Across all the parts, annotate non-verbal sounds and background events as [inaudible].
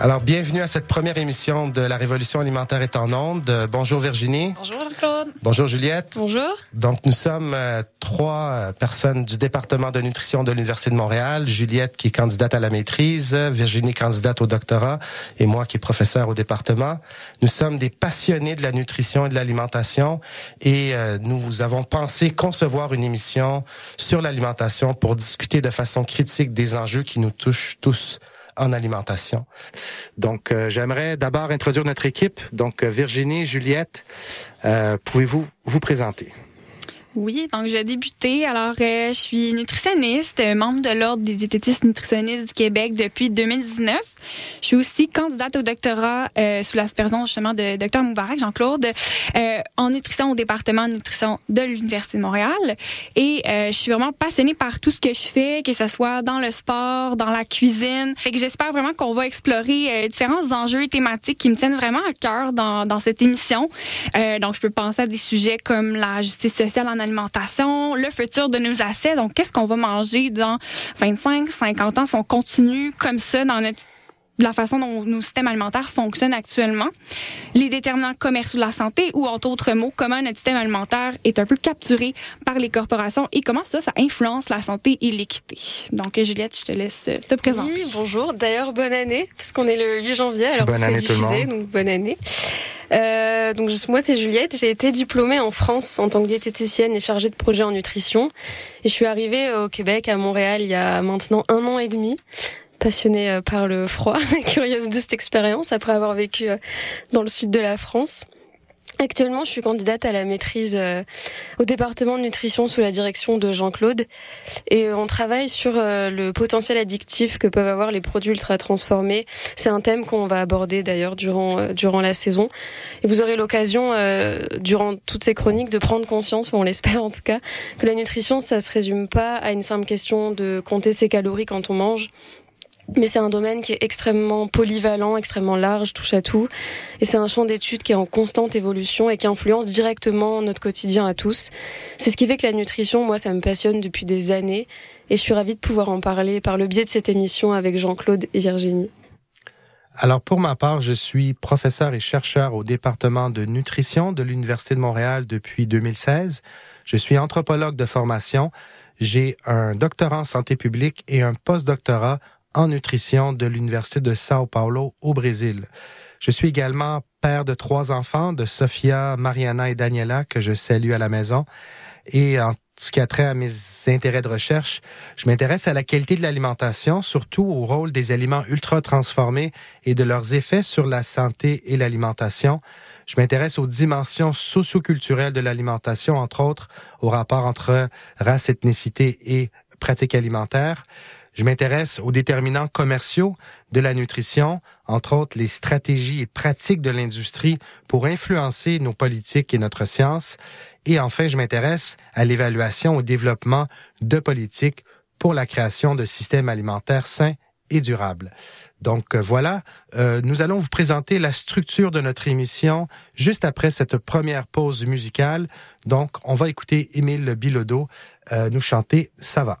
Alors, bienvenue à cette première émission de La Révolution alimentaire est en onde. Euh, bonjour Virginie. Bonjour Jean-Claude. Bonjour Juliette. Bonjour. Donc, nous sommes euh, trois euh, personnes du département de nutrition de l'Université de Montréal. Juliette qui est candidate à la maîtrise, Virginie candidate au doctorat et moi qui est professeur au département. Nous sommes des passionnés de la nutrition et de l'alimentation et nous avons pensé concevoir une émission sur l'alimentation pour discuter de façon critique des enjeux qui nous touchent tous en alimentation. Donc, euh, j'aimerais d'abord introduire notre équipe. Donc, euh, Virginie, Juliette, euh, pouvez-vous vous présenter? Oui, donc j'ai débuté. Alors, euh, je suis nutritionniste, membre de l'Ordre des diététistes nutritionnistes du Québec depuis 2019. Je suis aussi candidate au doctorat euh, sous l'aspersion justement de Dr Moubarak, Jean-Claude, euh, en nutrition au département de nutrition de l'Université de Montréal. Et je suis vraiment passionnée par tout ce que je fais, que ce soit dans le sport, dans la cuisine. Fait que j'espère vraiment qu'on va explorer différents enjeux thématiques qui me tiennent vraiment à cœur dans, dans cette émission. donc, je peux penser à des sujets comme la justice sociale en alimentation, le futur de nos assets. Donc, qu'est-ce qu'on va manger dans 25, 50 ans si on continue comme ça dans notre la façon dont nos systèmes alimentaires fonctionnent actuellement, les déterminants commerciaux de la santé ou, entre autres mots, comment notre système alimentaire est un peu capturé par les corporations et comment ça, ça influence la santé et l'équité. Donc, Juliette, je te laisse te présenter. Oui, bonjour. D'ailleurs, bonne année, puisqu'on est le 8 janvier, alors bonne c'est diffusé, donc bonne année. Euh, donc moi c'est Juliette, j'ai été diplômée en France en tant que diététicienne et chargée de projet en nutrition. Et je suis arrivée au Québec, à Montréal, il y a maintenant un an et demi passionnée euh, par le froid, [laughs] curieuse de cette expérience après avoir vécu euh, dans le sud de la France. Actuellement, je suis candidate à la maîtrise euh, au département de nutrition sous la direction de Jean-Claude et on travaille sur le potentiel addictif que peuvent avoir les produits ultra transformés. C'est un thème qu'on va aborder d'ailleurs durant durant la saison et vous aurez l'occasion durant toutes ces chroniques de prendre conscience, ou on l'espère en tout cas, que la nutrition ça se résume pas à une simple question de compter ses calories quand on mange, mais c'est un domaine qui est extrêmement polyvalent, extrêmement large, touche à tout. Et c'est un champ d'études qui est en constante évolution et qui influence directement notre quotidien à tous. C'est ce qui fait que la nutrition, moi, ça me passionne depuis des années. Et je suis ravie de pouvoir en parler par le biais de cette émission avec Jean-Claude et Virginie. Alors pour ma part, je suis professeur et chercheur au département de nutrition de l'Université de Montréal depuis 2016. Je suis anthropologue de formation. J'ai un doctorat en santé publique et un postdoctorat en nutrition de l'Université de Sao Paulo au Brésil. Je suis également père de trois enfants, de Sofia, Mariana et Daniela, que je salue à la maison. Et en ce qui a trait à mes intérêts de recherche, je m'intéresse à la qualité de l'alimentation, surtout au rôle des aliments ultra transformés et de leurs effets sur la santé et l'alimentation. Je m'intéresse aux dimensions socioculturelles de l'alimentation, entre autres au rapport entre race, ethnicité et pratique alimentaire. Je m'intéresse aux déterminants commerciaux de la nutrition, entre autres les stratégies et pratiques de l'industrie pour influencer nos politiques et notre science. Et enfin, je m'intéresse à l'évaluation au développement de politiques pour la création de systèmes alimentaires sains et durables. Donc euh, voilà, euh, nous allons vous présenter la structure de notre émission juste après cette première pause musicale. Donc on va écouter Émile Bilodeau euh, nous chanter Ça va.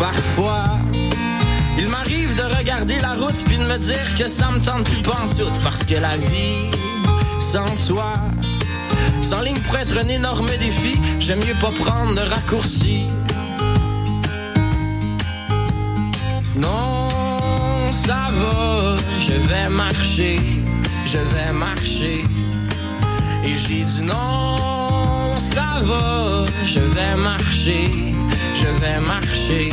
Parfois il m'arrive de regarder la route puis de me dire que ça me tente plus tout parce que la vie sans toi sans ligne pour être un énorme défi j'aime mieux pas prendre de raccourcis non ça va je vais marcher je vais marcher et j'ai dit non ça va je vais marcher je vais marcher.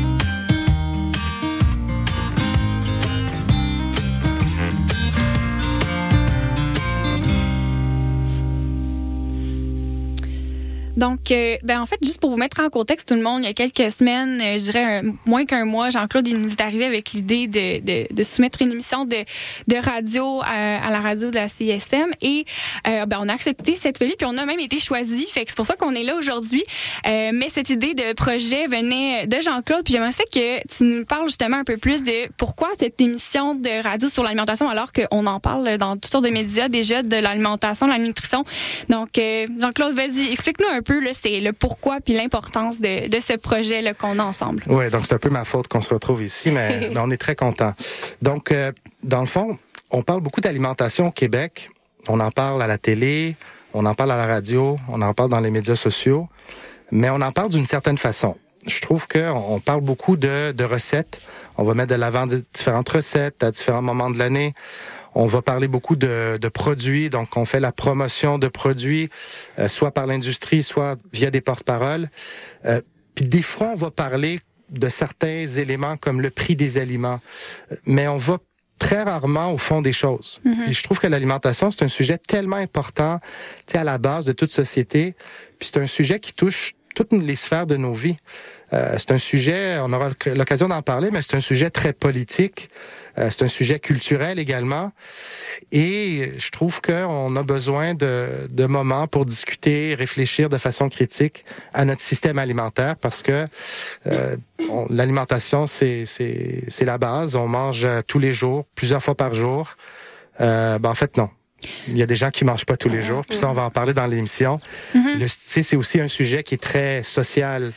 Donc, euh, ben en fait, juste pour vous mettre en contexte tout le monde, il y a quelques semaines, euh, je dirais moins qu'un mois, Jean-Claude il nous est arrivé avec l'idée de, de, de, soumettre une émission de, de radio à, la radio de la CSM et euh, ben on a accepté cette folie puis on a même été choisi. Fait que c'est pour ça qu'on est là aujourd'hui. mais cette idée de projet venait de Jean-Claude puis j'aimerais que tu nous parles justement un peu plus de pourquoi cette émission de radio sur l'alimentation alors qu'on en parle dans toutes sortes de médias déjà de l'alimentation, de la nutrition. Donc Jean-Claude, vas-y, explique-nous un peu c'est le pourquoi puis l'importance de, ce projet qu'on a ensemble. Oui, donc c'est un peu ma faute qu'on se retrouve ici, mais [laughs] on est très content. Donc, euh, dans le fond, on parle beaucoup d'alimentation au Québec. On en parle à la télé, on en parle à la radio, on en parle dans les médias sociaux, mais on en parle d'une certaine façon. Je trouve qu'on parle beaucoup de, de recettes. On va mettre de l'avant différentes recettes à différents moments de l'année. On va parler beaucoup de, de produits, donc on fait la promotion de produits, euh, soit par l'industrie, soit via des porte-paroles. Euh, puis des fois, on va parler de certains éléments comme le prix des aliments, euh, mais on va très rarement au fond des choses. Et je trouve que l'alimentation, c'est un sujet tellement important, tu sais, à la base de toute société. Puis c'est un sujet qui touche toutes les sphères de nos vies. Euh, c'est un sujet, on aura l'occasion d'en parler, mais c'est un sujet très politique. Euh, c'est un sujet culturel également. Et je trouve qu'on a besoin de, de moments pour discuter, réfléchir de façon critique à notre système alimentaire parce que euh, l'alimentation, c'est, c'est, c'est la base. On mange tous les jours, plusieurs fois par jour. Euh, ben en fait, non. Il y a des gens qui mangent pas tous les jours, puis ça, on va en parler dans l'émission. Mm-hmm. C'est aussi un sujet qui est très social.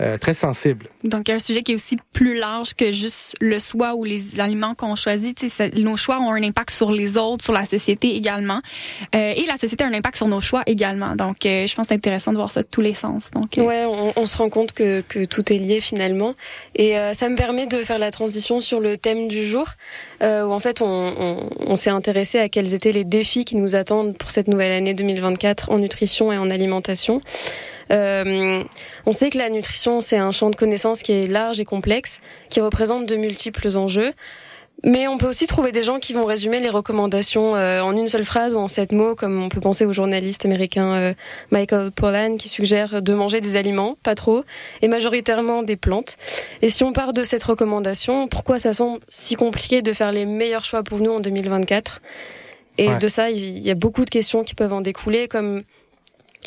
Euh, très sensible. Donc, un sujet qui est aussi plus large que juste le soi ou les aliments qu'on choisit. nos choix ont un impact sur les autres, sur la société également. Euh, et la société a un impact sur nos choix également. Donc, euh, je pense que c'est intéressant de voir ça de tous les sens. Donc, euh, Ouais, on, on, se rend compte que, que tout est lié finalement. Et ça me permet de faire la transition sur le thème du jour, où en fait, on, on, on s'est intéressé à quels étaient les défis qui nous attendent pour cette nouvelle année 2024 en nutrition et en alimentation. Euh, on sait que la nutrition, c'est un champ de connaissances qui est large et complexe, qui représente de multiples enjeux. Mais on peut aussi trouver des gens qui vont résumer les recommandations euh, en une seule phrase ou en sept mots, comme on peut penser au journaliste américain euh, Michael Pollan qui suggère de manger des aliments, pas trop, et majoritairement des plantes. Et si on part de cette recommandation, pourquoi ça semble si compliqué de faire les meilleurs choix pour nous en 2024 Et de ça, il y a beaucoup de questions qui peuvent en découler, comme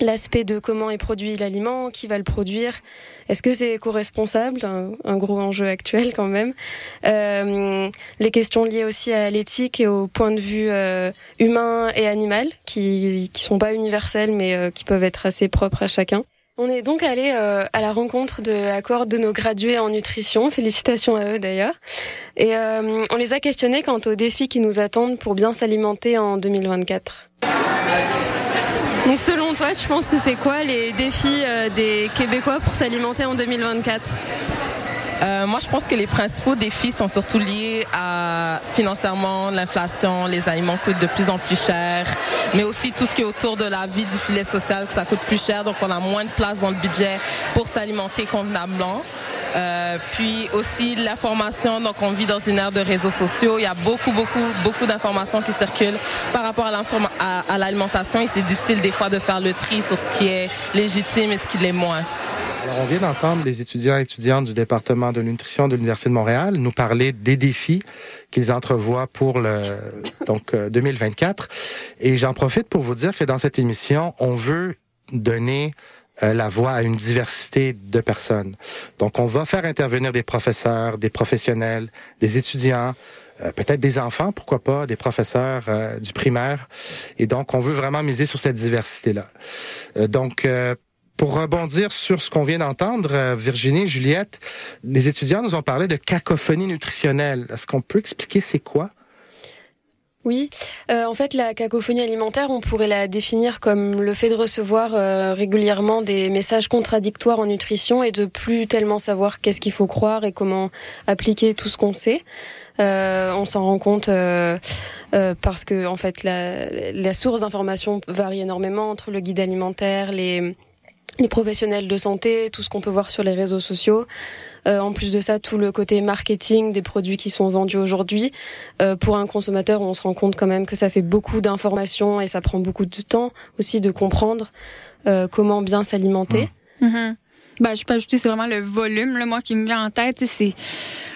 l'aspect de comment est produit l'aliment, qui va le produire, est-ce que c'est éco-responsable, un, gros enjeu actuel quand même? Euh, les questions liées aussi à l'éthique et au point de vue euh, humain et animal, qui qui sont pas universels mais euh, qui peuvent être assez propres à chacun. On est donc allé à la rencontre de accord de nos gradués en nutrition. Félicitations à eux d'ailleurs. Et on les a questionnés quant aux défis qui nous attendent pour bien s'alimenter en 2024. Donc selon toi, tu penses que c'est quoi les défis euh, des Québécois pour s'alimenter en 2024 euh, moi, je pense que les principaux défis sont surtout liés à financièrement l'inflation, les aliments coûtent de plus en plus cher, mais aussi tout ce qui est autour de la vie du filet social, que ça coûte plus cher, donc on a moins de place dans le budget pour s'alimenter convenablement. Euh, puis aussi l'information, donc on vit dans une ère de réseaux sociaux. Il y a beaucoup, beaucoup, beaucoup d'informations qui circulent par rapport à l'alimentation et c'est difficile des fois de faire le tri sur ce qui est légitime et ce qui l'est moins. Alors, on vient d'entendre les étudiants et étudiantes du département de nutrition de l'Université de Montréal nous parler des défis qu'ils entrevoient pour le donc 2024. Euh, et j'en profite pour vous dire que dans cette émission, on veut donner euh, la voix à une diversité de personnes. Donc, on va faire intervenir des professeurs, des professionnels, des étudiants, euh, peut-être des enfants, pourquoi pas, des professeurs euh, du primaire. Et donc, on veut vraiment miser sur cette diversité-là. donc, pour rebondir sur ce qu'on vient d'entendre, Virginie, Juliette, les étudiants nous ont parlé de cacophonie nutritionnelle. Est-ce qu'on peut expliquer c'est quoi? Oui, euh, en fait, la cacophonie alimentaire, on pourrait la définir comme le fait de recevoir euh, régulièrement des messages contradictoires en nutrition et de plus tellement savoir qu'est-ce qu'il faut croire et comment appliquer tout ce qu'on sait. Euh, on s'en rend compte parce que, en fait, la, la source d'information varie énormément entre le guide alimentaire, les les professionnels de santé, tout ce qu'on peut voir sur les réseaux sociaux. Euh, en plus de ça, tout le côté marketing des produits qui sont vendus aujourd'hui. Euh, pour un consommateur, on se rend compte quand même que ça fait beaucoup d'informations et ça prend beaucoup de temps aussi de comprendre euh, comment bien s'alimenter. Mmh. Ben, je peux ajouter, c'est vraiment le volume, là, moi, qui me vient en tête. C'est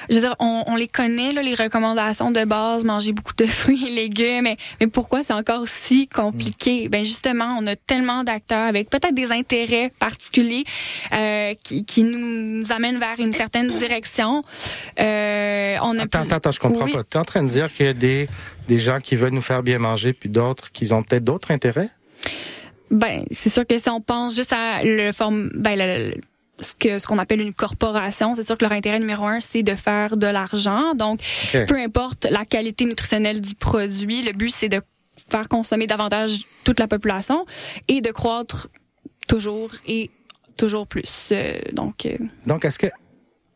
je veux dire, on, on les connaît, là, les recommandations de base, manger beaucoup de [laughs] fruits et légumes, mais, mais pourquoi c'est encore si compliqué? Ben justement, on a tellement d'acteurs avec peut-être des intérêts particuliers euh, qui, qui nous amènent vers une certaine direction. Euh, on a attends, attends, attends, je comprends pas. Tu es en train de dire qu'il y a des, des gens qui veulent nous faire bien manger, puis d'autres qui ont peut-être d'autres intérêts? Ben, c'est sûr que si on pense juste à le forme, ben, le, ce que ce qu'on appelle une corporation, c'est sûr que leur intérêt numéro un, c'est de faire de l'argent. Donc, peu importe la qualité nutritionnelle du produit, le but c'est de faire consommer davantage toute la population et de croître toujours et toujours plus. Euh, donc, euh, donc est-ce que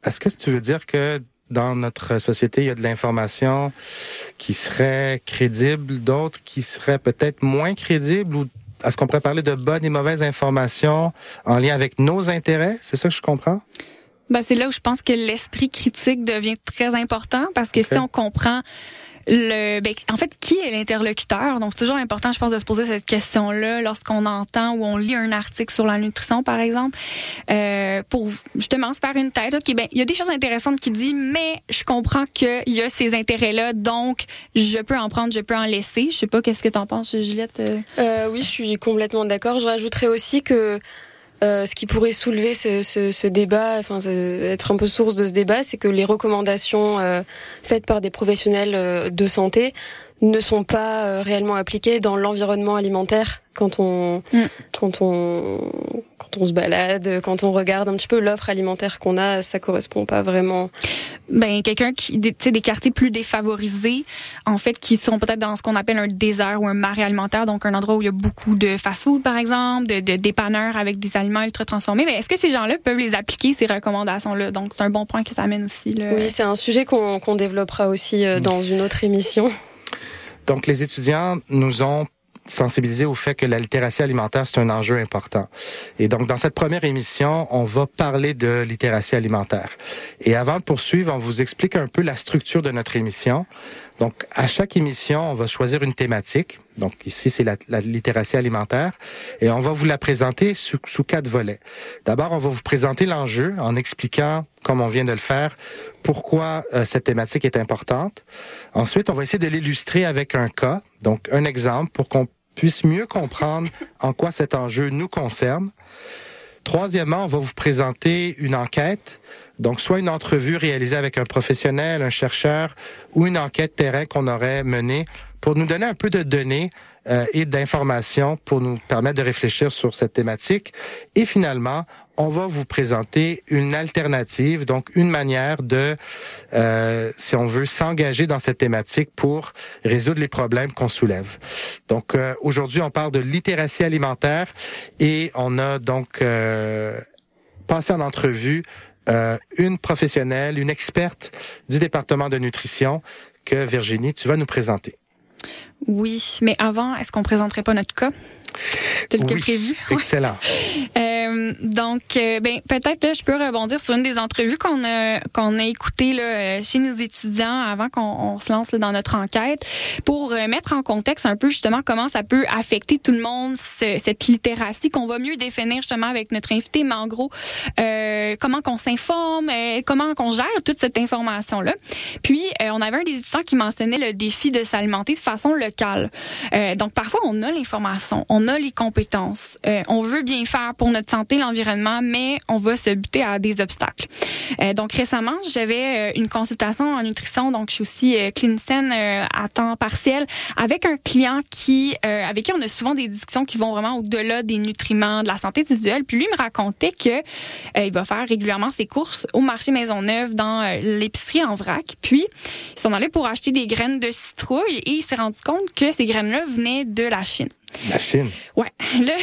est-ce que tu veux dire que dans notre société, il y a de l'information qui serait crédible, d'autres qui seraient peut-être moins crédibles ou est-ce qu'on pourrait parler de bonnes et mauvaises informations en lien avec nos intérêts? C'est ça que je comprends? Ben, c'est là où je pense que l'esprit critique devient très important parce que si on comprend le ben, en fait qui est l'interlocuteur? Donc c'est toujours important je pense de se poser cette question là lorsqu'on entend ou on lit un article sur la nutrition par exemple euh, pour justement se faire une tête. Ok ben il y a des choses intéressantes qui dit mais je comprends qu'il y a ces intérêts là donc je peux en prendre je peux en laisser. Je sais pas qu'est-ce que tu en penses Juliette? Euh? euh, oui je suis complètement d'accord. Je rajouterais aussi que euh, ce qui pourrait soulever ce, débat, enfin être un peu source de ce débat, c'est que les recommandations euh, faites par des professionnels euh, de santé ne sont pas réellement appliquées dans l'environnement alimentaire quand on mm. quand on quand on se balade, quand on regarde un petit peu l'offre alimentaire qu'on a, ça correspond pas vraiment. Ben quelqu'un qui tu sais des quartiers plus défavorisés en fait qui sont peut-être dans ce qu'on appelle un désert ou un marais alimentaire donc un endroit où il y a beaucoup de fast-food par exemple, de, de dépanneurs avec des aliments ultra transformés, mais est-ce que ces gens-là peuvent les appliquer ces recommandations là Donc c'est un bon point que tu amènes aussi là. Oui, c'est un sujet qu'on qu'on développera aussi euh, dans une autre émission. Donc les étudiants nous ont sensibiliser au fait que la littératie alimentaire, c'est un enjeu important. Et donc, dans cette première émission, on va parler de littératie alimentaire. Et avant de poursuivre, on vous explique un peu la structure de notre émission. Donc, à chaque émission, on va choisir une thématique. Donc, ici, c'est la, littératie alimentaire. Et on va vous la présenter sous, quatre volets. D'abord, on va vous présenter l'enjeu en expliquant, comme on vient de le faire, pourquoi euh, cette thématique est importante. Ensuite, on va essayer de l'illustrer avec un cas, donc un exemple, pour qu'on puisse mieux comprendre en quoi cet enjeu nous concerne. Troisièmement, on va vous présenter une enquête, donc soit une entrevue réalisée avec un professionnel, un chercheur, ou une enquête terrain qu'on aurait menée pour nous donner un peu de données euh, et d'informations pour nous permettre de réfléchir sur cette thématique. Et finalement, on va vous présenter une alternative, donc une manière de, euh, si on veut, s'engager dans cette thématique pour résoudre les problèmes qu'on soulève. Donc euh, aujourd'hui, on parle de littératie alimentaire et on a donc euh, passé en entrevue euh, une professionnelle, une experte du département de nutrition que Virginie, tu vas nous présenter. Oui, mais avant, est-ce qu'on présenterait pas notre cas? Tel que prévu? [laughs] Excellent. euh, donc, euh, ben peut-être là, je peux rebondir sur une des entrevues qu'on a qu'on a écoutées là, euh, chez nos étudiants avant qu'on se lance là, dans notre enquête pour euh, mettre en contexte un peu justement comment ça peut affecter tout le monde cette littératie qu'on va mieux définir justement avec notre invité, mais en gros euh, comment qu'on s'informe, comment qu'on gère toute cette information là. Puis on avait un des étudiants qui mentionnait le défi de s'alimenter de façon locale. donc parfois on a l'information, on a les compétences, euh, on veut bien faire pour notre santé, l'environnement, mais on va se buter à des obstacles. Euh, donc récemment, j'avais euh, une consultation en nutrition, donc je suis aussi clinicienne à temps partiel avec un client qui avec qui on a souvent des discussions qui vont vraiment au-delà des nutriments, de la santé visuelle. Puis lui me racontait que il va faire régulièrement ses courses au marché Maisonneuve dans l'épicerie en vrac. Puis il s'en allait pour acheter des graines de citrouille et il s'est rendu compte que ces graines-là venaient de la Chine. La Chine. Ouais. [laughs] Là,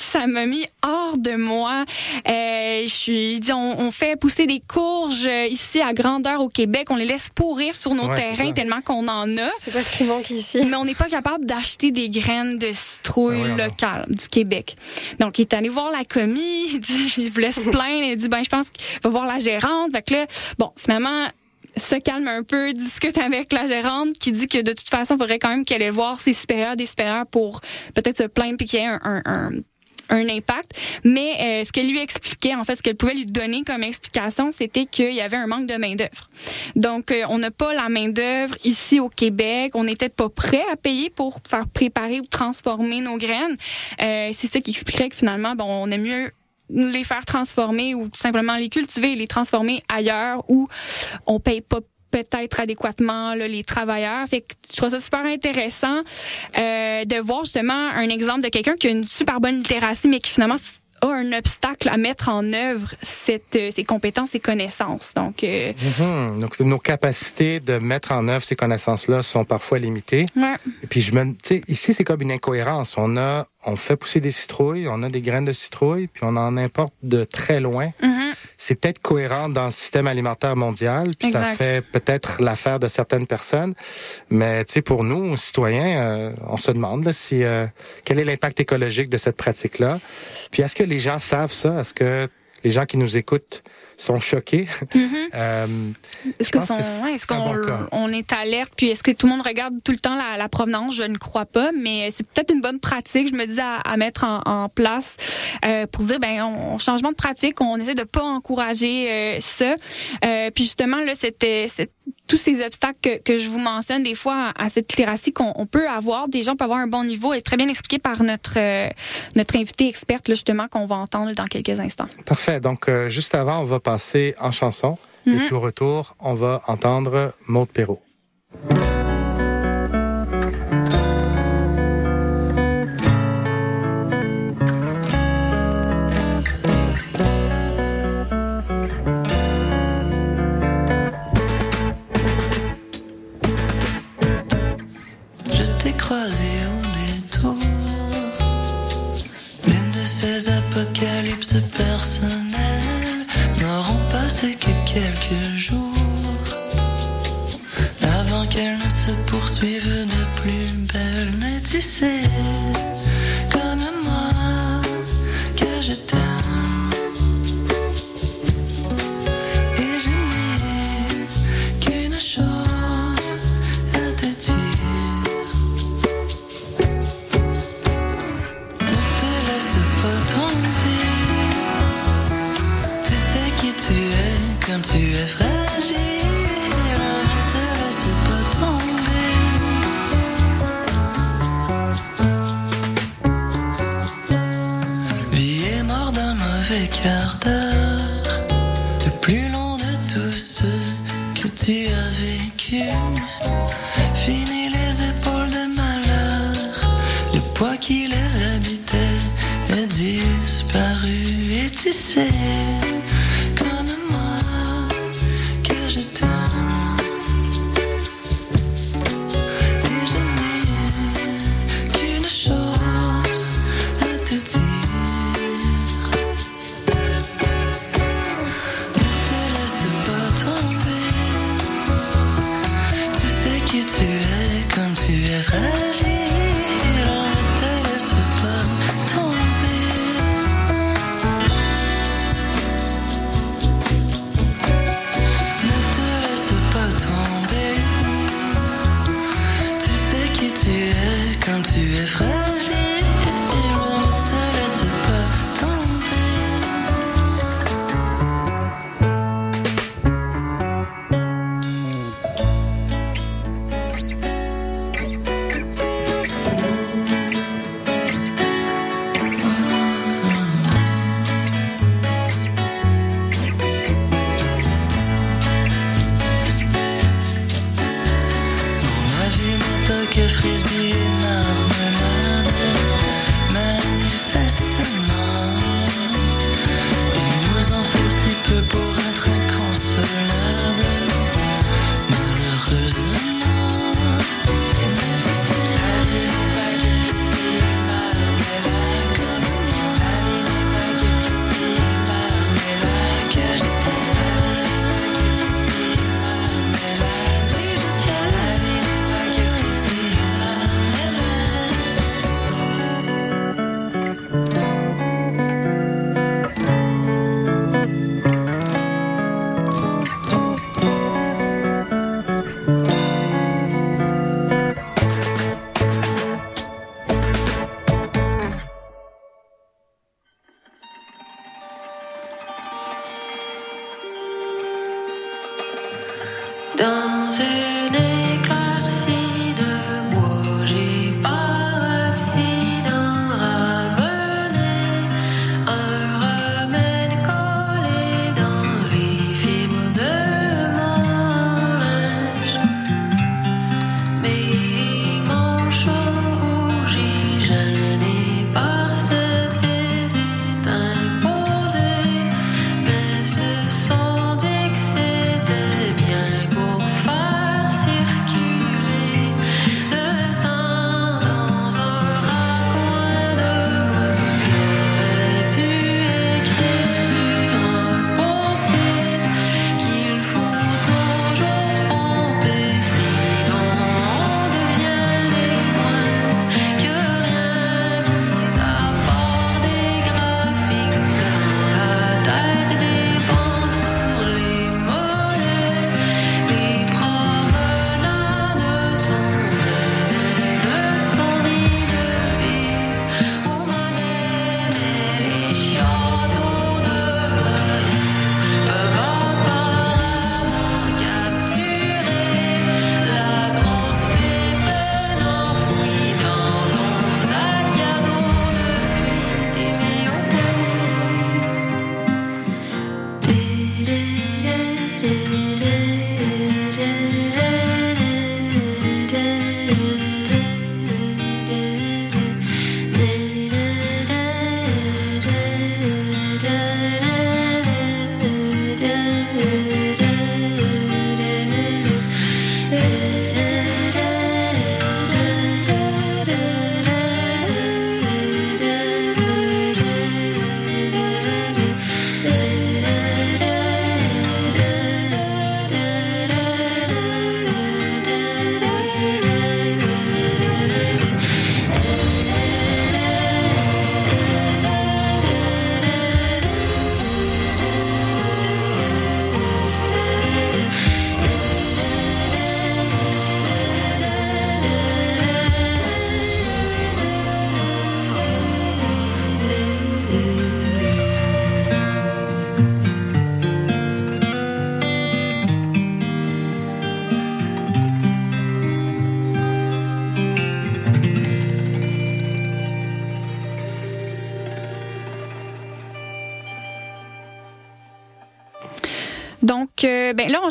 ça m'a mis hors de moi. Euh, je suis, dit, on, fait pousser des courges ici à grandeur au Québec. On les laisse pourrir sur nos terrains tellement qu'on en a. C'est pas ce qui manque ici. Mais on n'est pas capable d'acheter des graines de citrouille ah locales du Québec. Donc, il est allé voir la commis. [laughs] Il dit, il voulait se plaindre. Il dit, ben, je pense qu'il va voir la gérante. Fait que là, bon, finalement, se calme un peu, discute avec la gérante qui dit que de toute façon, il faudrait quand même qu'elle aille voir ses supérieurs, des supérieurs pour peut-être se plaindre puis qu'il y ait un, un, un impact. Mais euh, ce qu'elle lui expliquait, en fait, ce qu'elle pouvait lui donner comme explication, c'était qu'il y avait un manque de main d'œuvre. Donc, euh, on n'a pas la main d'œuvre ici au Québec. On n'était pas prêt à payer pour faire préparer ou transformer nos graines. Euh, c'est ça qui expliquerait que finalement, bon, on est mieux les faire transformer ou tout simplement les cultiver et les transformer ailleurs où on paye pas peut-être adéquatement là, les travailleurs. Fait que je trouve ça super intéressant euh, de voir justement un exemple de quelqu'un qui a une super bonne littératie, mais qui finalement a un obstacle à mettre en œuvre cette, euh, ces compétences, ces connaissances. Donc, euh... Mhm. donc nos capacités de mettre en œuvre ces connaissances-là sont parfois limitées. Ouais. Et puis je me, tu sais, ici c'est comme une incohérence. On a, on fait pousser des citrouilles, on a des graines de citrouille, puis on en importe de très loin. Mhm c'est peut-être cohérent dans le système alimentaire mondial, puis ça fait peut-être l'affaire de certaines personnes. Mais tu sais, pour nous, citoyens, euh, on se demande si euh, quel est l'impact écologique de cette pratique-là. Puis est-ce que les gens savent ça? Est-ce que les gens qui nous écoutent sont choqués. Mm-hmm. [laughs] euh, est-ce que, est-ce qu'on on est alerte? Puis est-ce que tout le monde regarde tout le temps la, la provenance? Je ne crois pas, mais c'est peut-être une bonne pratique. Je me dis à, à mettre en, en place euh, pour dire ben on, changement de pratique, on essaie de pas encourager euh, ça. Euh, puis justement là c'était tous ces obstacles que, que, je vous mentionne des fois à, cette littératie qu'on peut avoir, des gens peuvent avoir un bon niveau et très bien expliqué par notre euh, notre invité experte là, justement qu'on va entendre dans quelques instants. Parfait. Donc juste avant, on va passer en chanson. Et mhm. puis au retour, on va entendre Maud Perrault. rêve.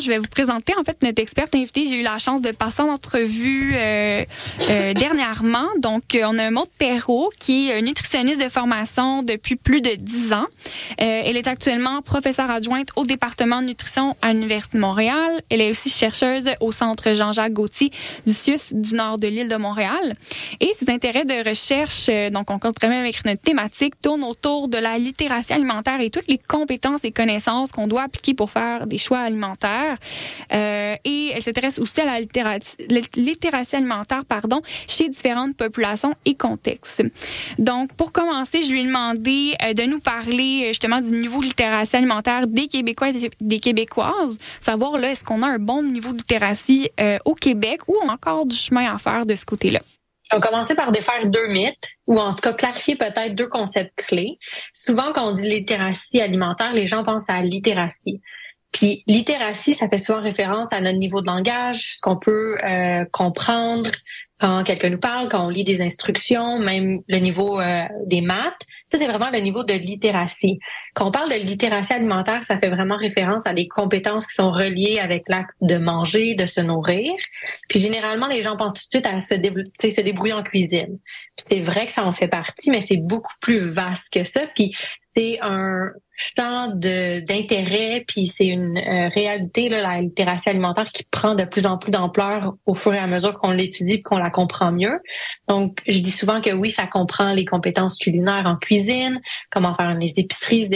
Je vais vous présenter en fait notre experte invitée. J'ai eu la chance de passer en entrevue euh, euh, dernièrement. Donc, on a Maud Perrault, qui est nutritionniste de formation depuis plus de dix ans. elle est actuellement professeure adjointe au département de nutrition à l'Université de Montréal. Elle est aussi chercheuse au Centre Jean-Jacques Gauthier du CIUS du nord de l'île de Montréal. Et ses intérêts de recherche, donc on compte très bien avec notre thématique, tournent autour de la littératie alimentaire et toutes les compétences et connaissances qu'on doit appliquer pour faire des choix alimentaires. Euh, et elle s'intéresse aussi à la littératie, alimentaire pardon, chez différentes populations et contextes. Donc, pour commencer, je lui ai demandé euh, de nous parler justement du niveau de littératie alimentaire des Québécois et des Québécoises. Savoir, là, est-ce qu'on a un bon niveau de littératie euh, au Québec ou encore du chemin à faire de ce côté-là? Je vais commencer par défaire deux mythes, ou en tout cas clarifier peut-être deux concepts clés. Souvent, quand on dit littératie alimentaire, les gens pensent à littératie. Puis littératie, ça fait souvent référence à notre niveau de langage, ce qu'on peut euh, comprendre quand quelqu'un nous parle, quand on lit des instructions, même le niveau euh, des maths. Ça, c'est vraiment le niveau de littératie. Quand on parle de littératie alimentaire, ça fait vraiment référence à des compétences qui sont reliées avec l'acte de manger, de se nourrir. Puis généralement, les gens pensent tout de suite à se, se débrouiller en cuisine. c'est vrai que ça en fait partie, mais c'est beaucoup plus vaste que ça. Puis c'est un champ d'intérêt, puis c'est une euh, réalité, là, la littératie alimentaire qui prend de plus en plus d'ampleur au fur et à mesure qu'on l'étudie et qu'on la comprend mieux. Donc, je dis souvent que oui, ça comprend les compétences culinaires en cuisine, comment faire les épiceries,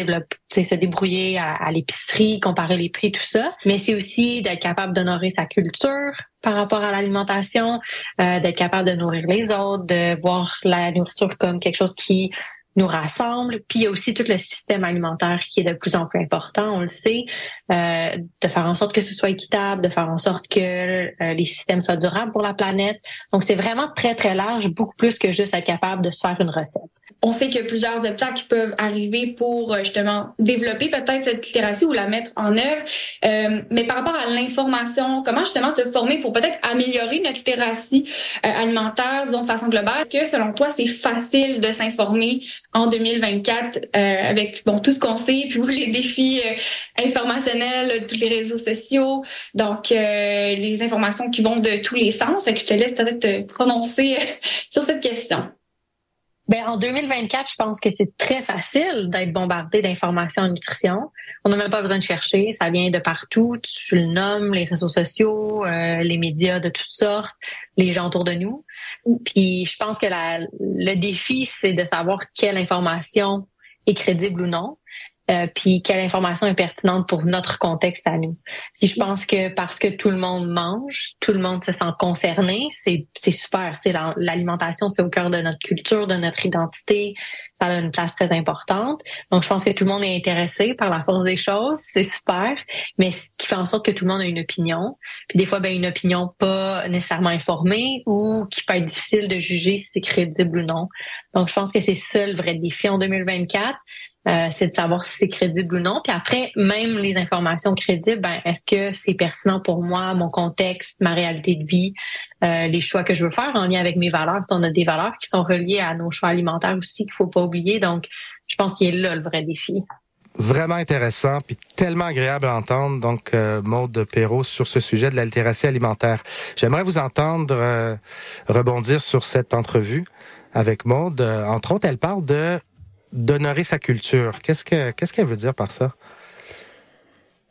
se, se débrouiller à, à l'épicerie, comparer les prix, tout ça. Mais c'est aussi d'être capable d'honorer sa culture, par rapport à l'alimentation, euh, d'être capable de nourrir les autres, de voir la nourriture comme quelque chose qui nous rassemble. Puis il y a aussi tout le système alimentaire qui est de plus en plus important, on le sait, euh, de faire en sorte que ce soit équitable, de faire en sorte que euh, les systèmes soient durables pour la planète. Donc c'est vraiment très très large, beaucoup plus que juste être capable de se faire une recette on sait a plusieurs obstacles peuvent arriver pour euh, justement développer peut-être cette littératie ou la mettre en œuvre. Euh, mais par rapport à l'information, comment justement se former pour peut-être améliorer notre littératie euh, alimentaire, disons façon globale? Est-ce que selon toi, c'est facile de s'informer en 2024 avec bon tout ce qu'on sait, [laughs] puis les défis informationnels, tous les réseaux sociaux, donc les informations qui vont de tous les sens? Fait que je te laisse peut-être te prononcer sur cette question. Ben, en 2024, je pense que c'est très facile d'être bombardé d'informations en nutrition. On n'a même pas besoin de chercher, ça vient de partout. Tu le nommes, les réseaux sociaux, euh, les médias de toutes sortes, les gens autour de nous. Puis je pense que la, le défi, c'est de savoir quelle information est crédible ou non. Euh, puis quelle information est pertinente pour notre contexte à nous. Puis je pense que parce que tout le monde mange, tout le monde se sent concerné, c'est c'est super. L'alimentation, c'est au cœur de notre culture, de notre identité. Ça a une place très importante. Donc je pense que tout le monde est intéressé par la force des choses, c'est super. Mais ce qui fait en sorte que tout le monde a une opinion. Puis des fois, ben une opinion pas nécessairement informée ou qui peut être difficile de juger si c'est crédible ou non. Donc je pense que c'est ça le vrai défi en 2024 euh, c'est de savoir si c'est crédible ou non. Puis après, même les informations crédibles, ben, est-ce que c'est pertinent pour moi, mon contexte, ma réalité de vie, euh, les choix que je veux faire en lien avec mes valeurs? on a des valeurs qui sont reliées à nos choix alimentaires aussi qu'il faut pas oublier. Donc, je pense qu'il est là le vrai défi. Vraiment intéressant, puis tellement agréable à entendre, donc euh, Maude Perrault, sur ce sujet de l'altération alimentaire. J'aimerais vous entendre euh, rebondir sur cette entrevue avec Maude. entre autres, elle parle de d'honorer sa culture. Qu'est-ce que qu'est-ce qu'elle veut dire par ça?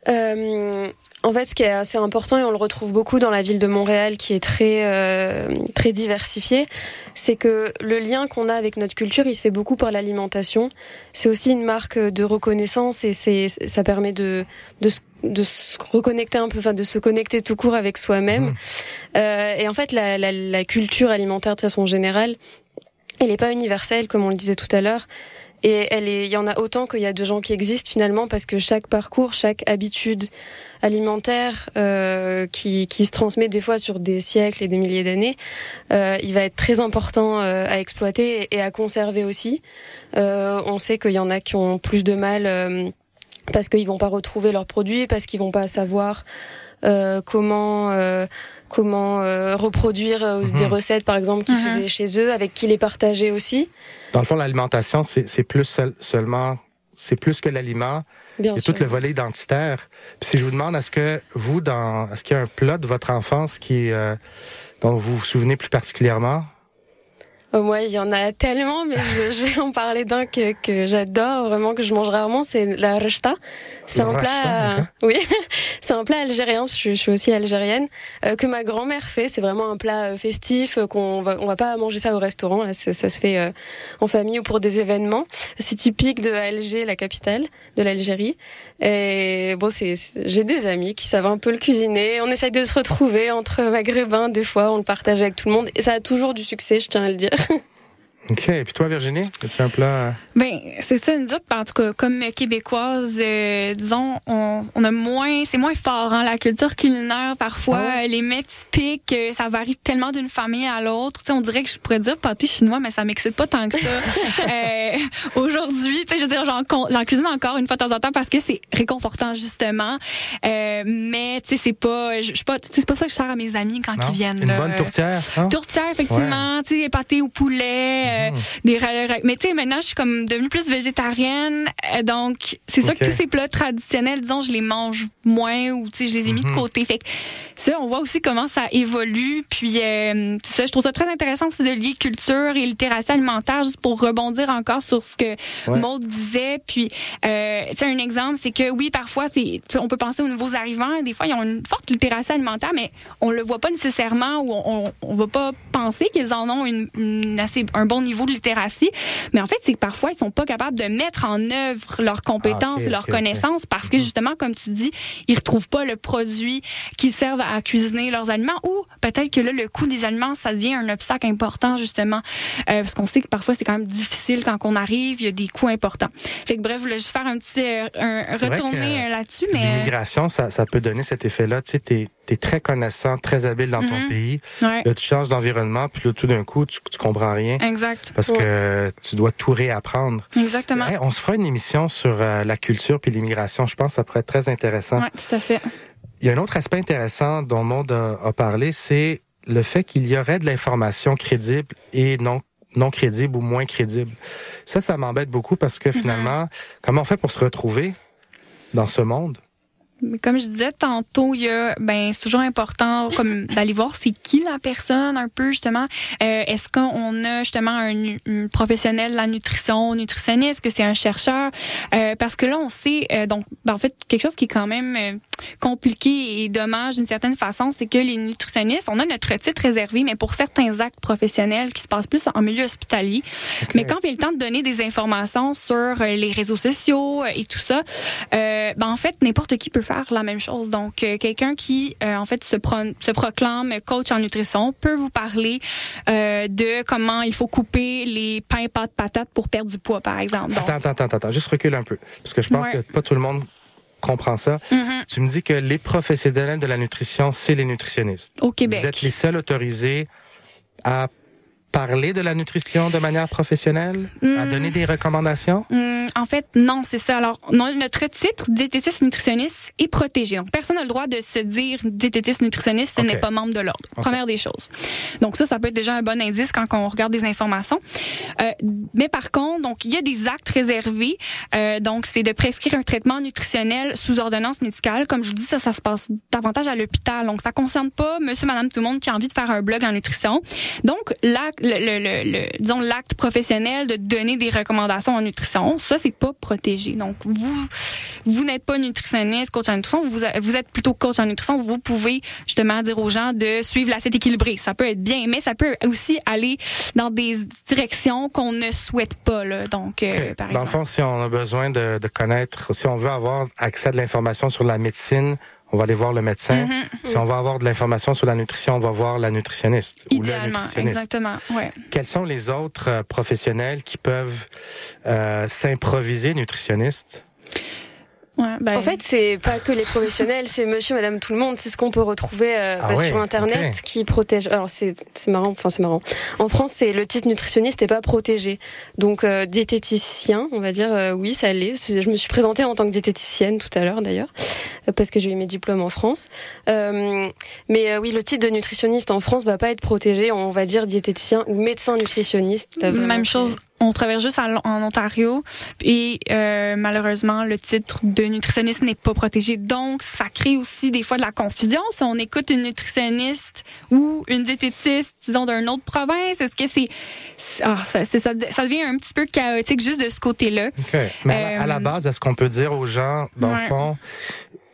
Euh, en fait, ce qui est assez important et on le retrouve beaucoup dans la ville de Montréal, qui est très euh, très diversifiée, c'est que le lien qu'on a avec notre culture, il se fait beaucoup par l'alimentation. C'est aussi une marque de reconnaissance et c'est ça permet de de de se reconnecter un peu, enfin de se connecter tout court avec soi-même. Mmh. Euh, et en fait, la, la, la culture alimentaire de façon générale, elle n'est pas universelle, comme on le disait tout à l'heure. Et elle est, il y en a autant qu'il y a de gens qui existent finalement parce que chaque parcours, chaque habitude alimentaire euh, qui, qui se transmet des fois sur des siècles et des milliers d'années, euh, il va être très important euh, à exploiter et à conserver aussi. Euh, on sait qu'il y en a qui ont plus de mal euh, parce qu'ils vont pas retrouver leurs produits, parce qu'ils vont pas savoir euh, comment comment euh, reproduire euh, des mhm. recettes, par exemple, qu'ils mhm. faisaient chez eux, avec qui les partager aussi. Dans le fond, l'alimentation, c'est plus seulement, c'est plus que l'aliment. A tout le volet identitaire. Puis si je vous demande, est-ce que vous, dans, est-ce qu'il y a un plat de votre enfance qui, euh, dont vous vous souvenez plus particulièrement? Moi, il y en a tellement, mais je, vais en parler d'un que, que j'adore vraiment, que je mange rarement, c'est la rechta. C'est un plat, oui, [laughs] c'est un plat algérien. Je, suis aussi algérienne euh, que ma grand-mère fait. C'est vraiment un plat euh, festif euh, qu'on va, on va pas manger ça au restaurant. Là, ça, se fait en famille ou pour des événements. C'est typique de Alger, la capitale de l'Algérie. Et bon, c'est, j'ai des amis qui savent un peu le cuisiner. On essaye de se retrouver entre maghrébins. Des fois, on le partage avec tout le monde et ça a toujours du succès, je tiens à le dire. [laughs] OK. Et puis toi, Virginie, as-tu un plat? Ben, c'est ça, nous autres, en tout cas, comme québécoises, euh, disons, on, on, a moins, c'est moins fort, hein, la culture culinaire, parfois, ah les mets typiques, euh, ça varie tellement d'une famille à l'autre. Tu sais, on dirait que je pourrais dire pâté chinois, mais ça m'excite pas tant que ça. [laughs] euh, Aujourd'hui, tu sais, je veux dire, j'en cuisine encore une fois de temps en temps parce que c'est réconfortant, justement. Euh, mais, tu sais, c'est pas, je, pas, c'est pas ça que je sers à mes amis quand ils viennent. Une bonne tourtière. Hein? Tourtière, effectivement, tu sais, pâté au poulet, euh, des mais tu sais maintenant je suis comme devenue plus végétarienne. Euh, donc c'est sûr que tous ces plats traditionnels disons je les mange moins ou tu sais je les ai mis de mhm. côté. Fait que ça on voit aussi comment ça évolue. Puis euh, ça je trouve ça très intéressant c'est de lier culture et littératie alimentaire juste pour rebondir encore sur ce que Maud disait. Puis euh, tu sais un exemple c'est que oui parfois c'est on peut penser aux nouveaux arrivants. Des fois ils ont une forte littératie alimentaire mais on le voit pas nécessairement ou on on, va pas penser qu'ils en ont une, une assez un bon niveau de littératie. Mais en fait, c'est que parfois, sont pas capables de mettre en œuvre leurs compétences, ah, leurs connaissances, parce que mhm. justement, comme tu dis, ils retrouvent pas le produit qui servent à cuisiner leurs aliments, ou peut-être que là, le coût des aliments, ça devient un obstacle important, justement, euh, parce qu'on sait que parfois, c'est quand même difficile quand on arrive, il y a des coûts importants. Fait que bref, je voulais juste faire un petit euh, un, retourner euh, là-dessus. mais L'immigration, ça, ça peut donner cet effet-là. Tu sais, t'es es très connaissant, très habile dans ton mhm. pays. Là, tu changes d'environnement, puis là, tout d'un coup, tu, tu comprends rien. Exact parce que tu dois tout réapprendre. Exactement. on se fera une émission sur euh, la culture puis l'immigration. Je pense que ça pourrait être très intéressant. Oui, tout à fait. Il y a un autre aspect intéressant dont le monde a, parlé, c'est le fait qu'il y aurait de l'information crédible et non non crédible ou moins crédible. Ça, ça m'embête beaucoup parce que finalement, comment on fait pour se retrouver dans ce monde? Comme je disais tantôt, il y a, ben c'est toujours important comme [laughs] d'aller voir c'est qui la personne un peu justement. Euh, est-ce qu'on a justement un, professionnel de la nutrition, nutritionniste, que c'est un chercheur? Euh, Parce que là on sait euh, donc ben, en fait quelque chose qui est quand même compliqué et dommage d'une certaine façon, c'est que les nutritionnistes, on a notre titre réservé, mais pour certains actes professionnels qui se passent plus en milieu hospitalier. Mais quand vient le temps de donner des informations sur les réseaux sociaux et tout ça, ben en fait n'importe qui peut faire la même chose. Donc, euh, quelqu'un qui, euh, en fait, se, se proclame coach en nutrition peut vous parler euh, de comment il faut couper les pains, pâtes, patates pour perdre du poids, par exemple. attends, attends, attends, juste recule un peu. Parce que je pense que pas tout le monde comprend ça. Mm-hmm. Tu me dis que les professionnels de la nutrition, c'est les nutritionnistes. Au Québec. Vous êtes les seuls autorisés à parler de la nutrition de manière professionnelle, à hmm. donner des recommandations? Hmm, en fait, non, c'est ça. Alors, notre titre, diététiste nutritionniste, est protégé. Donc, personne n'a le droit de se dire diététiste nutritionniste, ce n'est pas membre de l'ordre. Première des choses. Donc, ça, ça peut être déjà un bon indice quand on regarde des informations. Euh, mais par contre, donc, il y a des actes réservés. Euh, donc, c'est de prescrire un traitement nutritionnel sous ordonnance médicale. Comme je vous dis, ça, ça se passe davantage à l'hôpital. Donc, ça concerne pas monsieur, madame, tout le monde qui a envie de faire un blog en nutrition. Donc, là, le, le, le, disons l'acte professionnel de donner des recommandations en nutrition, ça c'est pas protégé. Donc vous vous n'êtes pas nutritionniste, coach en nutrition, vous vous êtes plutôt coach en nutrition, vous pouvez justement dire aux gens de suivre l'assiette équilibrée. Ça peut être bien, mais ça peut aussi aller dans des directions qu'on ne souhaite pas là. Donc euh, par exemple. Dans le fond, si on a besoin de, de connaître, si on veut avoir accès à de l'information sur la médecine, on va aller voir le médecin. Mm-hmm. Si on va avoir de l'information sur la nutrition, on va voir la nutritionniste ou le nutritionniste. Exactement. Ouais. Quels sont les autres euh, professionnels qui peuvent euh, s'improviser nutritionnistes? Ben en fait, c'est pas que les professionnels, c'est monsieur, madame, tout le monde. C'est ce qu'on peut retrouver euh, ah bah, sur Internet qui protège. Alors, c'est marrant, enfin, c'est marrant. En France, c'est le titre nutritionniste n'est pas protégé. Donc, euh, diététicien, on va dire, euh, oui, ça l'est. Je me suis présentée en tant que diététicienne tout à l'heure, d'ailleurs, parce que j'ai eu mes diplômes en France. mais oui, le titre de nutritionniste en France va pas être protégé. On va dire diététicien ou médecin nutritionniste. Même chose on travaille juste en, Ontario et euh, malheureusement le titre de nutritionniste n'est pas protégé. Donc ça crée aussi des fois de la confusion si on écoute une nutritionniste ou une diététiste disons d'une autre province. Est-ce que c'est ah, ça, ça, devient un petit peu chaotique juste de ce côté-là. Mais à, la euh, base, est-ce qu'on peut dire aux gens dans le fond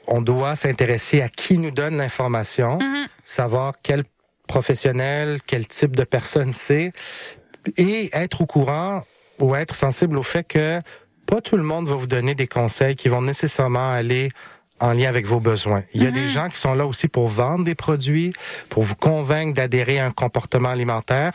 on doit s'intéresser à qui nous donne l'information, mm-hmm. savoir quel professionnel, quel type de personne c'est, et être au courant ou être sensible au fait que pas tout le monde va vous donner des conseils qui vont nécessairement aller en lien avec vos besoins. Il y a des mm-hmm. gens qui sont là aussi pour vendre des produits, pour vous convaincre d'adhérer à un comportement alimentaire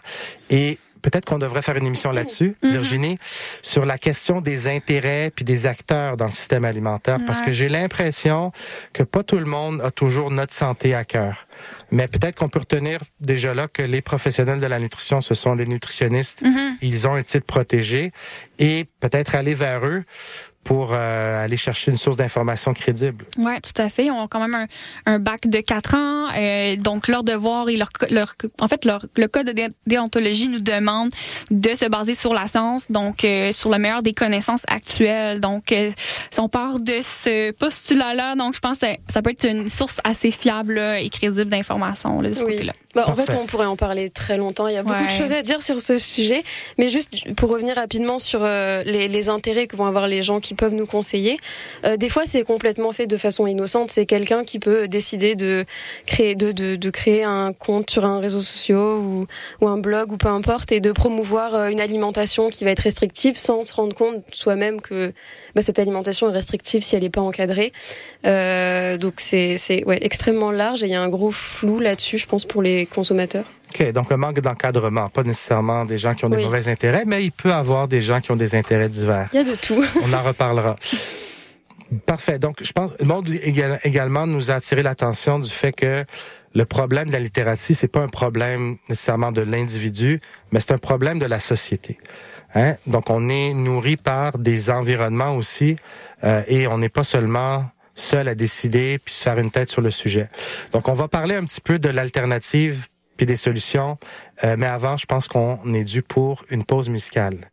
et peut-être qu'on devrait faire une émission là-dessus, mm-hmm. Virginie, sur la question des intérêts puis des acteurs dans le système alimentaire, parce que j'ai l'impression que pas tout le monde a toujours notre santé à cœur. Mais peut-être qu'on peut retenir déjà là que les professionnels de la nutrition, ce sont les nutritionnistes. Mm-hmm. Ils ont un titre protégé et peut-être aller vers eux pour euh, aller chercher une source d'information crédible. Oui, tout à fait. Ils ont quand même un, un bac de quatre ans. Euh, donc, leur devoir et leur, leur en fait, leur, le code de déontologie nous demande de se baser sur la science, donc euh, sur le meilleur des connaissances actuelles. Donc, euh, si on part de ce postulat-là, donc je pense que ça peut être une source assez fiable et crédible d'informations de ce côté-là. Bah, en fait, on pourrait en parler très longtemps. Il y a beaucoup de choses à dire sur ce sujet. Mais juste pour revenir rapidement sur euh, les, les, intérêts que vont avoir les gens qui peuvent nous conseiller, euh, des fois c'est complètement fait de façon innocente. C'est quelqu'un qui peut décider de créer, de, de, de, créer un compte sur un réseau social ou, ou un blog ou peu importe et de promouvoir euh, une alimentation qui va être restrictive sans se rendre compte soi-même que bah, cette alimentation est restrictive si elle n'est pas encadrée. Euh, donc c'est ouais, extrêmement large et il y a un gros flou là-dessus, je pense, pour les consommateurs. OK, donc un manque d'encadrement, pas nécessairement des gens qui ont des mauvais intérêts, mais il peut avoir des gens qui ont des intérêts divers. Il y a de tout. [laughs] On en reparlera. Parfait. Donc, je pense, le monde également nous a attiré l'attention du fait que le problème de la littératie, c'est pas un problème nécessairement de l'individu, mais c'est un problème de la société. Hein? Donc, on est nourri par des environnements aussi, euh, et on n'est pas seulement seul à décider puis se faire une tête sur le sujet. Donc, on va parler un petit peu de l'alternative puis des solutions. Euh, mais avant, je pense qu'on est dû pour une pause musicale.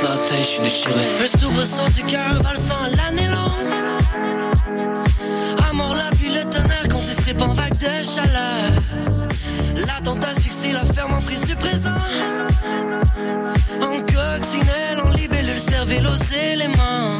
Repasse la taille, je suis déchiré. Le du cœur, valsant l'année longue. Amour, la pluie, le tonnerre, quand tu pas en vague de chaleur. L'attente fixé la ferme en prise du présent. En coccinelle, en libellule, cervelle aux éléments.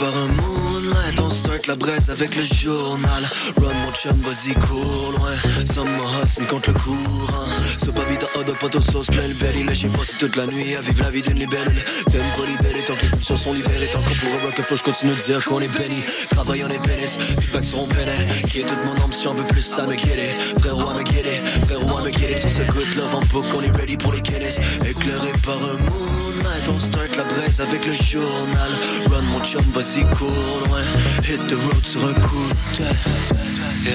Par un moonlight, on start la braise avec le journal. Run mon chum, vas-y cours loin. Summer hustle contre le courant. Ce baby hot de sauce, plein le belly. Mais j'ai passé toute la nuit à vivre la vie d'une libellule. T'aimes pas libérer tant que les pulsions sont libérées. Tant qu'on pourrait rock, faut je continue de dire qu'on est béni. Travail, on est bénis. Feedback sur mon pénès. Qui est toute mon âme si on veut plus ça me guérir. Frérot, à me guérir. Frérot, à me guérir. Sur ce good love en book, on est ready pour les Guinness. Éclairé par un moonlight, on start la braise avec le journal. Run mon chum, vas-y cours loin. Hit the road sur un coup de tête. Yeah.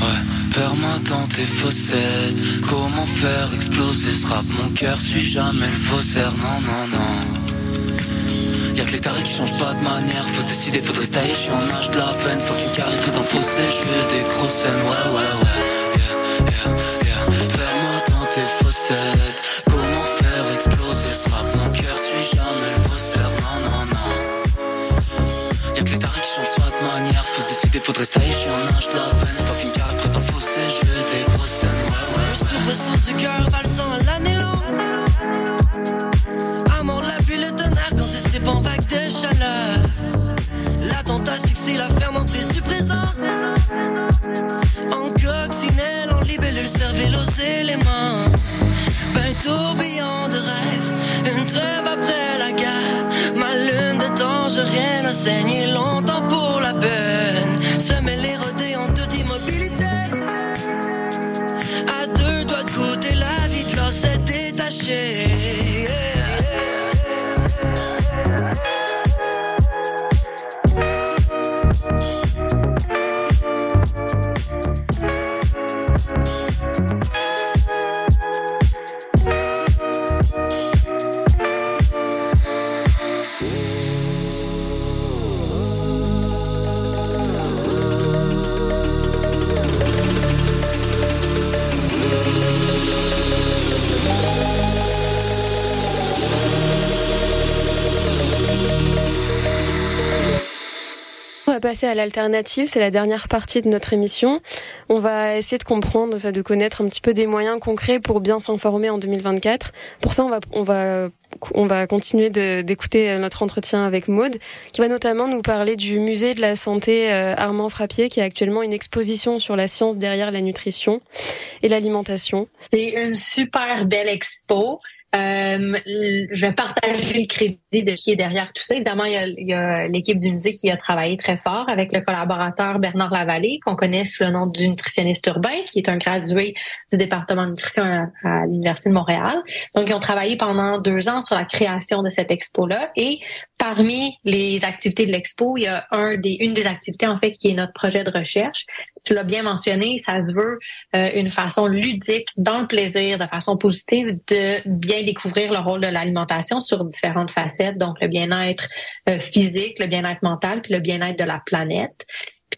Ouais, perds-moi dans tes fossettes. Comment faire exploser ce rap? Mon cœur suit jamais le faussaire. Non, non, non. Y'a que les tarés qui changent pas de manière. Faut se décider, faudrait se tailler. J'suis en âge de la veine. Fucking carré prise dans fossé. J'veux des grosses scènes. Ouais, ouais, ouais. Yeah, yeah. Faudrait en âge de la veine. Fucking carré prise dans fossé. J'veux des grosses scènes. Ouais, ouais, ouais. Soubresaut du cœur, valsant l'année longue. Amour, la pluie, le tonnerre, quand pas en vague de chaleur. L'attentat fixé la ferme en prise du présent. En coccinelle, en libellule, cervelle aux éléments. Ben tourbillon de rêve, une trêve après la guerre. Ma lune de tangerine a saigné longtemps à l'alternative, c'est la dernière partie de notre émission. On va essayer de comprendre, enfin, de connaître un petit peu des moyens concrets pour bien s'informer en 2024. Pour ça, on va, on va, on va continuer d'écouter notre entretien avec Maude, qui va notamment nous parler du musée de la santé euh, Armand Frappier, qui a actuellement une exposition sur la science derrière la nutrition et l'alimentation. C'est une super belle expo. Euh, je vais partager le crédit de qui est derrière tout ça. Évidemment, il y a, l'équipe du musée qui a travaillé très fort avec le collaborateur Bernard Lavallée, qu'on connaît sous le nom du nutritionniste urbain, qui est un gradué du département de nutrition à, à l'Université de Montréal. Donc, ils ont travaillé pendant deux ans sur la création de cette expo-là. Et parmi les activités de l'expo, il y a un des, une des activités, en fait, qui est notre projet de recherche. Tu l'as bien mentionné, ça se veut euh, une façon ludique, dans le plaisir, de façon positive, de bien découvrir le rôle de l'alimentation sur différentes facettes, donc le bien-être euh, physique, le bien-être mental, puis le bien-être de la planète.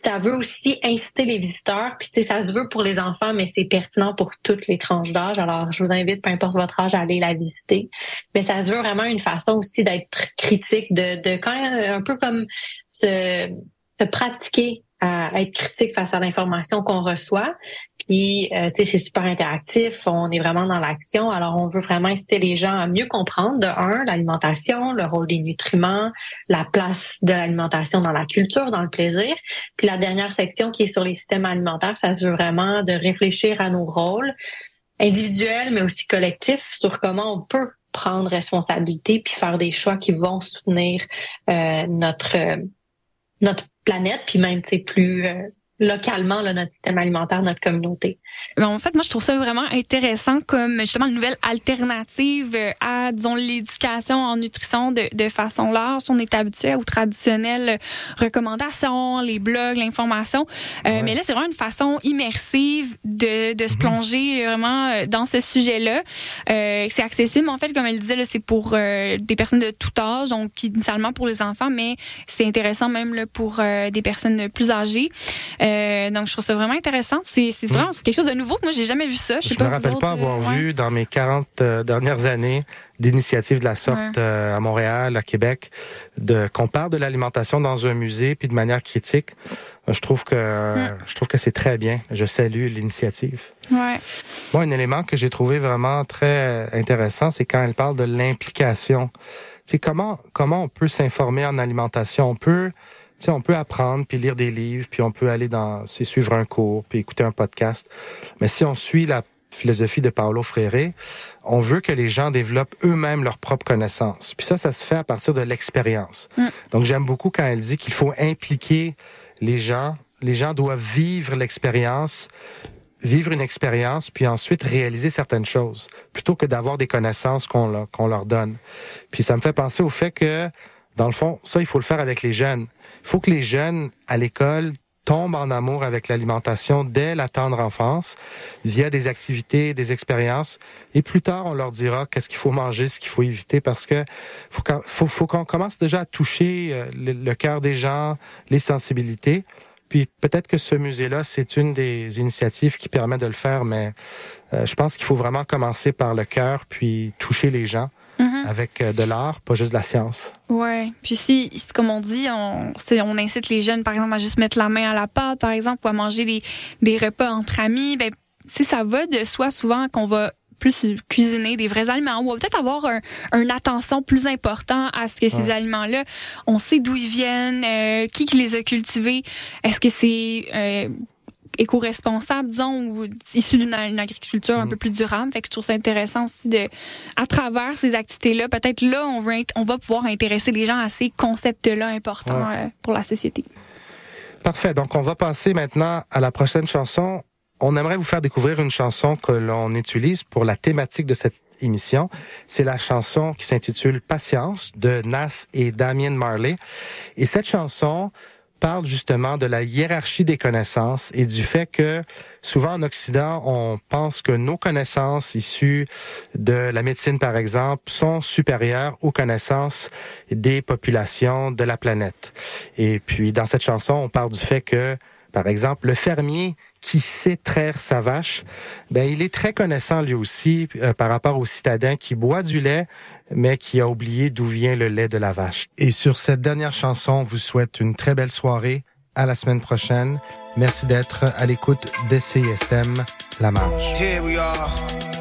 Ça veut aussi inciter les visiteurs, puis tu sais, ça se veut pour les enfants, mais c'est pertinent pour toutes les tranches d'âge. Alors, je vous invite, peu importe votre âge, à aller la visiter. Mais ça se veut vraiment une façon aussi d'être critique, de, de quand un peu comme se, se pratiquer à être critique face à l'information qu'on reçoit. Puis, euh, tu sais, c'est super interactif. On est vraiment dans l'action. Alors, on veut vraiment inciter les gens à mieux comprendre, de un, l'alimentation, le rôle des nutriments, la place de l'alimentation dans la culture, dans le plaisir. Puis, la dernière section qui est sur les systèmes alimentaires, ça se veut vraiment de réfléchir à nos rôles individuels, mais aussi collectifs, sur comment on peut prendre responsabilité puis faire des choix qui vont soutenir euh, notre euh, notre planète, puis même, sais, plus euh, localement notre système alimentaire, notre communauté. Ben, en fait, moi, je trouve ça vraiment intéressant comme justement une nouvelle alternative euh, à, disons, l'éducation en nutrition de, de façon large. On est habitué aux traditionnelles recommandations, les blogs, l'information. Euh, mais là, c'est vraiment une façon immersive de, de se mhm. plonger vraiment euh, dans ce sujet-là. Euh, c'est accessible, en fait, comme elle disait, c'est pour des personnes de tout âge, donc initialement pour les enfants, mais c'est intéressant même là, pour des personnes plus âgées. Euh, donc, je trouve ça vraiment intéressant. C'est vraiment quelque chose de nouveau moi, j'ai jamais vu ça. Je, ne me rappelle pas avoir euh, vu dans mes 40 euh, dernières années d'initiatives de la sorte à Montréal, à Québec, de qu'on parle de l'alimentation dans un musée puis de manière critique. Je trouve que je trouve que c'est très bien. Je salue l'initiative. Ouais. Moi, un élément que j'ai trouvé vraiment très intéressant, c'est quand elle parle de l'implication. Tu comment comment on peut s'informer en alimentation? On peut on peut apprendre, puis lire des livres, puis on peut aller dans, suivre un cours, puis écouter un podcast. Mais si on suit la philosophie de Paolo Freire, on veut que les gens développent eux-mêmes leurs propres connaissances. Puis ça, ça se fait à partir de l'expérience. Mm. Donc j'aime beaucoup quand elle dit qu'il faut impliquer les gens. Les gens doivent vivre l'expérience, vivre une expérience, puis ensuite réaliser certaines choses, plutôt que d'avoir des connaissances qu'on leur, qu'on leur donne. Puis ça me fait penser au fait que dans le fond, ça, il faut le faire avec les jeunes. Il faut que les jeunes à l'école tombent en amour avec l'alimentation dès la tendre enfance, via des activités, des expériences. Et plus tard, on leur dira qu'est-ce qu'il faut manger, ce qu'il faut éviter, parce que faut, qu'on commence déjà à toucher euh, le, cœur des gens, les sensibilités. Puis peut-être que ce musée-là, c'est une des initiatives qui permet de le faire, mais euh, je pense qu'il faut vraiment commencer par le cœur, puis toucher les gens. Avec euh, de l'art, pas juste de la science. Ouais. Puis si, comme on dit, on, on incite les jeunes, par exemple, à juste mettre la main à la pâte, par exemple, ou à manger des, des repas entre amis, ben si ça va de soi souvent qu'on va plus cuisiner des vrais aliments ou peut-être avoir un, une attention plus important à ce que ces aliments-là, on sait d'où ils viennent, euh, qui, qui les a cultivés, est-ce que c'est euh, éco-responsable, disons, ou issu d'une agriculture un mm. peu plus durable. Fait que je trouve ça intéressant aussi de, à travers ces activités-là, peut-être là, on, veut, on va pouvoir intéresser les gens à ces concepts-là importants euh, pour la société. Parfait. Donc, on va passer maintenant à la prochaine chanson. On aimerait vous faire découvrir une chanson que l'on utilise pour la thématique de cette émission. C'est la chanson qui s'intitule Patience de Nas et Damien Marley. Et cette chanson, parle justement de la hiérarchie des connaissances et du fait que souvent en Occident, on pense que nos connaissances issues de la médecine, par exemple, sont supérieures aux connaissances des populations de la planète. Et puis, dans cette chanson, on parle du fait que par exemple, le fermier qui sait traire sa vache, ben il est très connaissant lui aussi euh, par rapport au citadin qui boit du lait mais qui a oublié d'où vient le lait de la vache. Et sur cette dernière chanson, on vous souhaite une très belle soirée. À la semaine prochaine. Merci d'être à l'écoute d'SCSM La Marche. Here we are.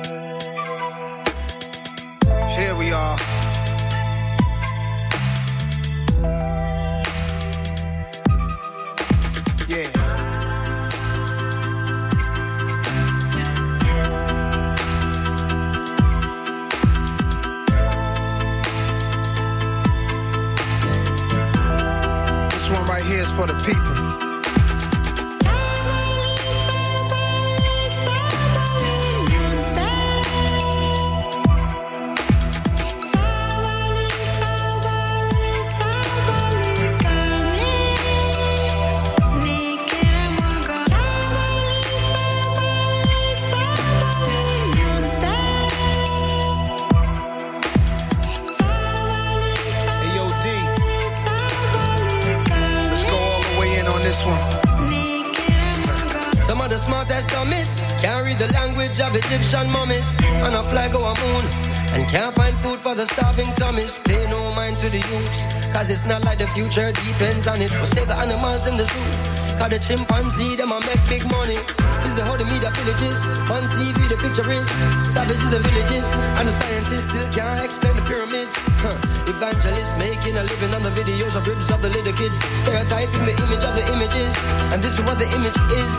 Future depends on it. But save the animals in the zoo. Cause the chimpanzee, them a make big money. This is how the media villages. On TV, the picture is savages and villages. And the scientists still can't explain the pyramids. Huh. Evangelists making a living on the videos of ribs of the little kids. Stereotyping the image of the images. And this is what the image is.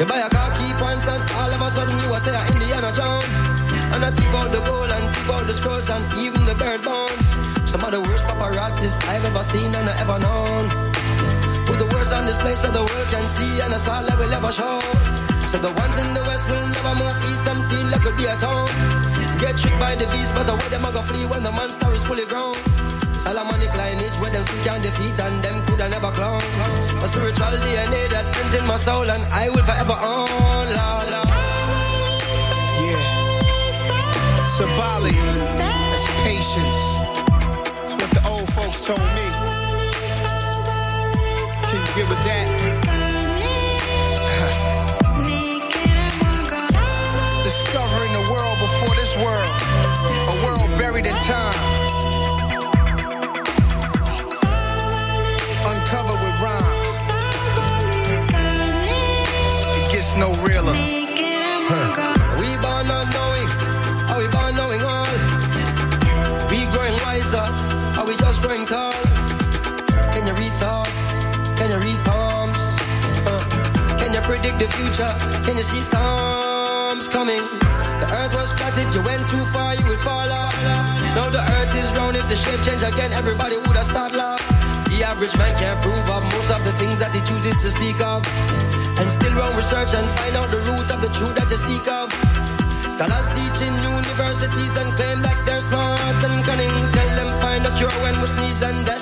You buy a car, key points, and all of a sudden you are say I Indiana Jones. And I tip out the gold and tip out the scrolls and even the bird bones. Some of the worst paparazzis I've ever seen and I ever known. Who the worst on this place so the world can see, and that's all I will ever show. So the ones in the west will never move east and feel like it'll be a town. Get tricked by the beast, but the way them a go flee when the monster is fully grown. Solomonic lineage where them still can't defeat and them coulda never clone. My spiritual DNA that prints in my soul and I will forever own, you see storms coming? The earth was flat, if you went too far, you would fall off. Now the earth is round, if the shape change again, everybody would have started laugh. The average man can't prove of most of the things that he chooses to speak of. And still run research and find out the root of the truth that you seek of. Scholars teach in universities and claim that they're smart and cunning. Tell them find a cure when we sneeze and that's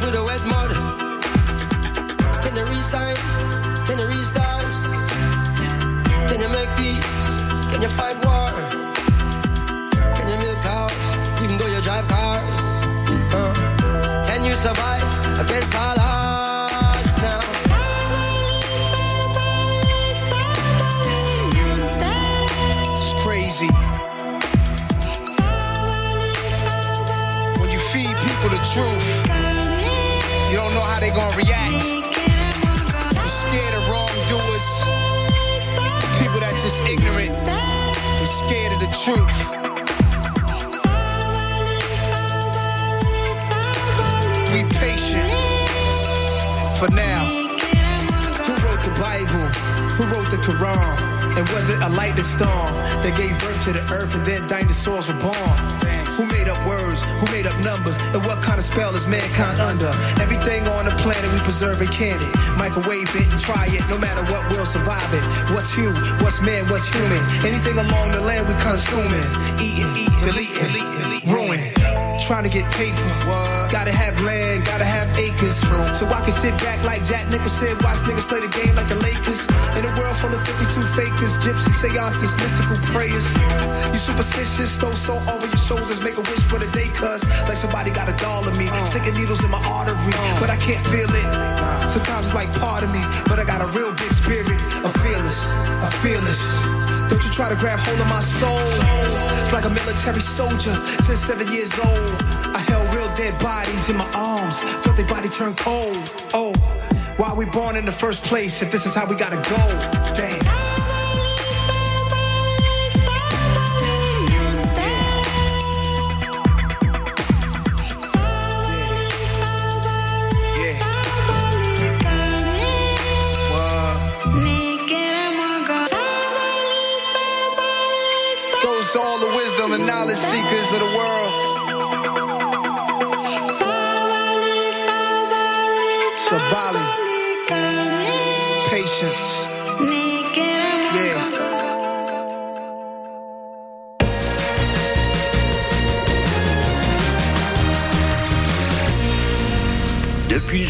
the with a wet mud. Can you signs? Can you read stars? Can you make peace? Can you fight war? Can you milk cows even though you drive cars? Uh, can you survive against all truth. Be patient for now. Who wrote the Bible? Who wrote the Quran? And was it a lightning storm that gave birth to the earth and then dinosaurs were born? Made up numbers? And what kind of spell is mankind under? Everything on the planet we preserve and can it. Microwave it and try it, no matter what, we'll survive it. What's you? What's man? What's human? Anything along the land we consuming. Eating, deleting, ruin. Trying to get paper. Gotta have land, gotta have acres. So I can sit back like Jack Nicholson, watch niggas play the game like the Lakers. In a world full of 52 fakers, gypsy seances, mystical prayers. You superstitious, throw so over your shoulders, make a wish for the day, cuz like somebody got a doll of me, sticking needles in my artery, but I can't feel it. Sometimes it's like part of me, but I got a real big spirit, a fearless, a fearless. Don't you try to grab hold of my soul. Like a military soldier since seven years old. I held real dead bodies in my arms, felt their body turn cold. Oh, why we born in the first place if this is how we gotta go? Damn. The knowledge seekers of the world. Sabali. Patience.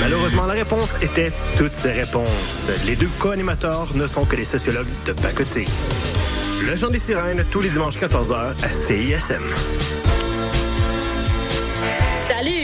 Malheureusement, la réponse était toutes ces réponses. Les deux co-animateurs ne sont que des sociologues de pacotille. Le Chant des Sirènes, tous les dimanches 14h à CISM. Salut,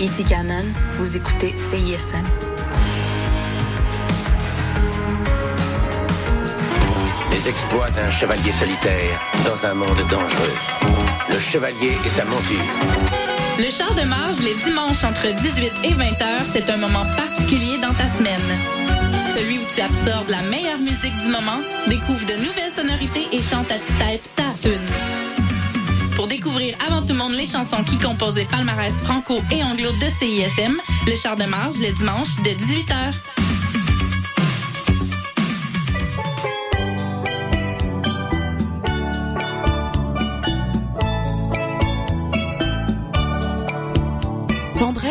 Ici Canon. Vous écoutez CISM. Les exploits d'un chevalier solitaire dans un monde dangereux. Le chevalier et sa monture. Le char de marge les dimanches entre 18 et 20 heures, c'est un moment particulier dans ta semaine. Celui où tu absorbes la meilleure musique du moment, découvre de nouvelles sonorités et chante à tête ta tune. Pour découvrir avant tout le monde les chansons qui composent les palmarès franco et anglo de CISM, le char de marge le dimanche dès 18h.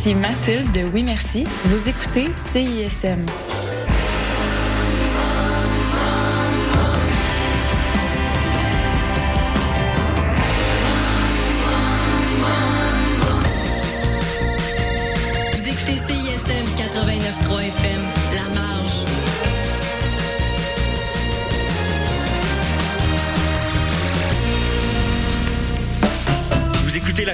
Ici Mathilde de Oui Merci. Vous écoutez CISM.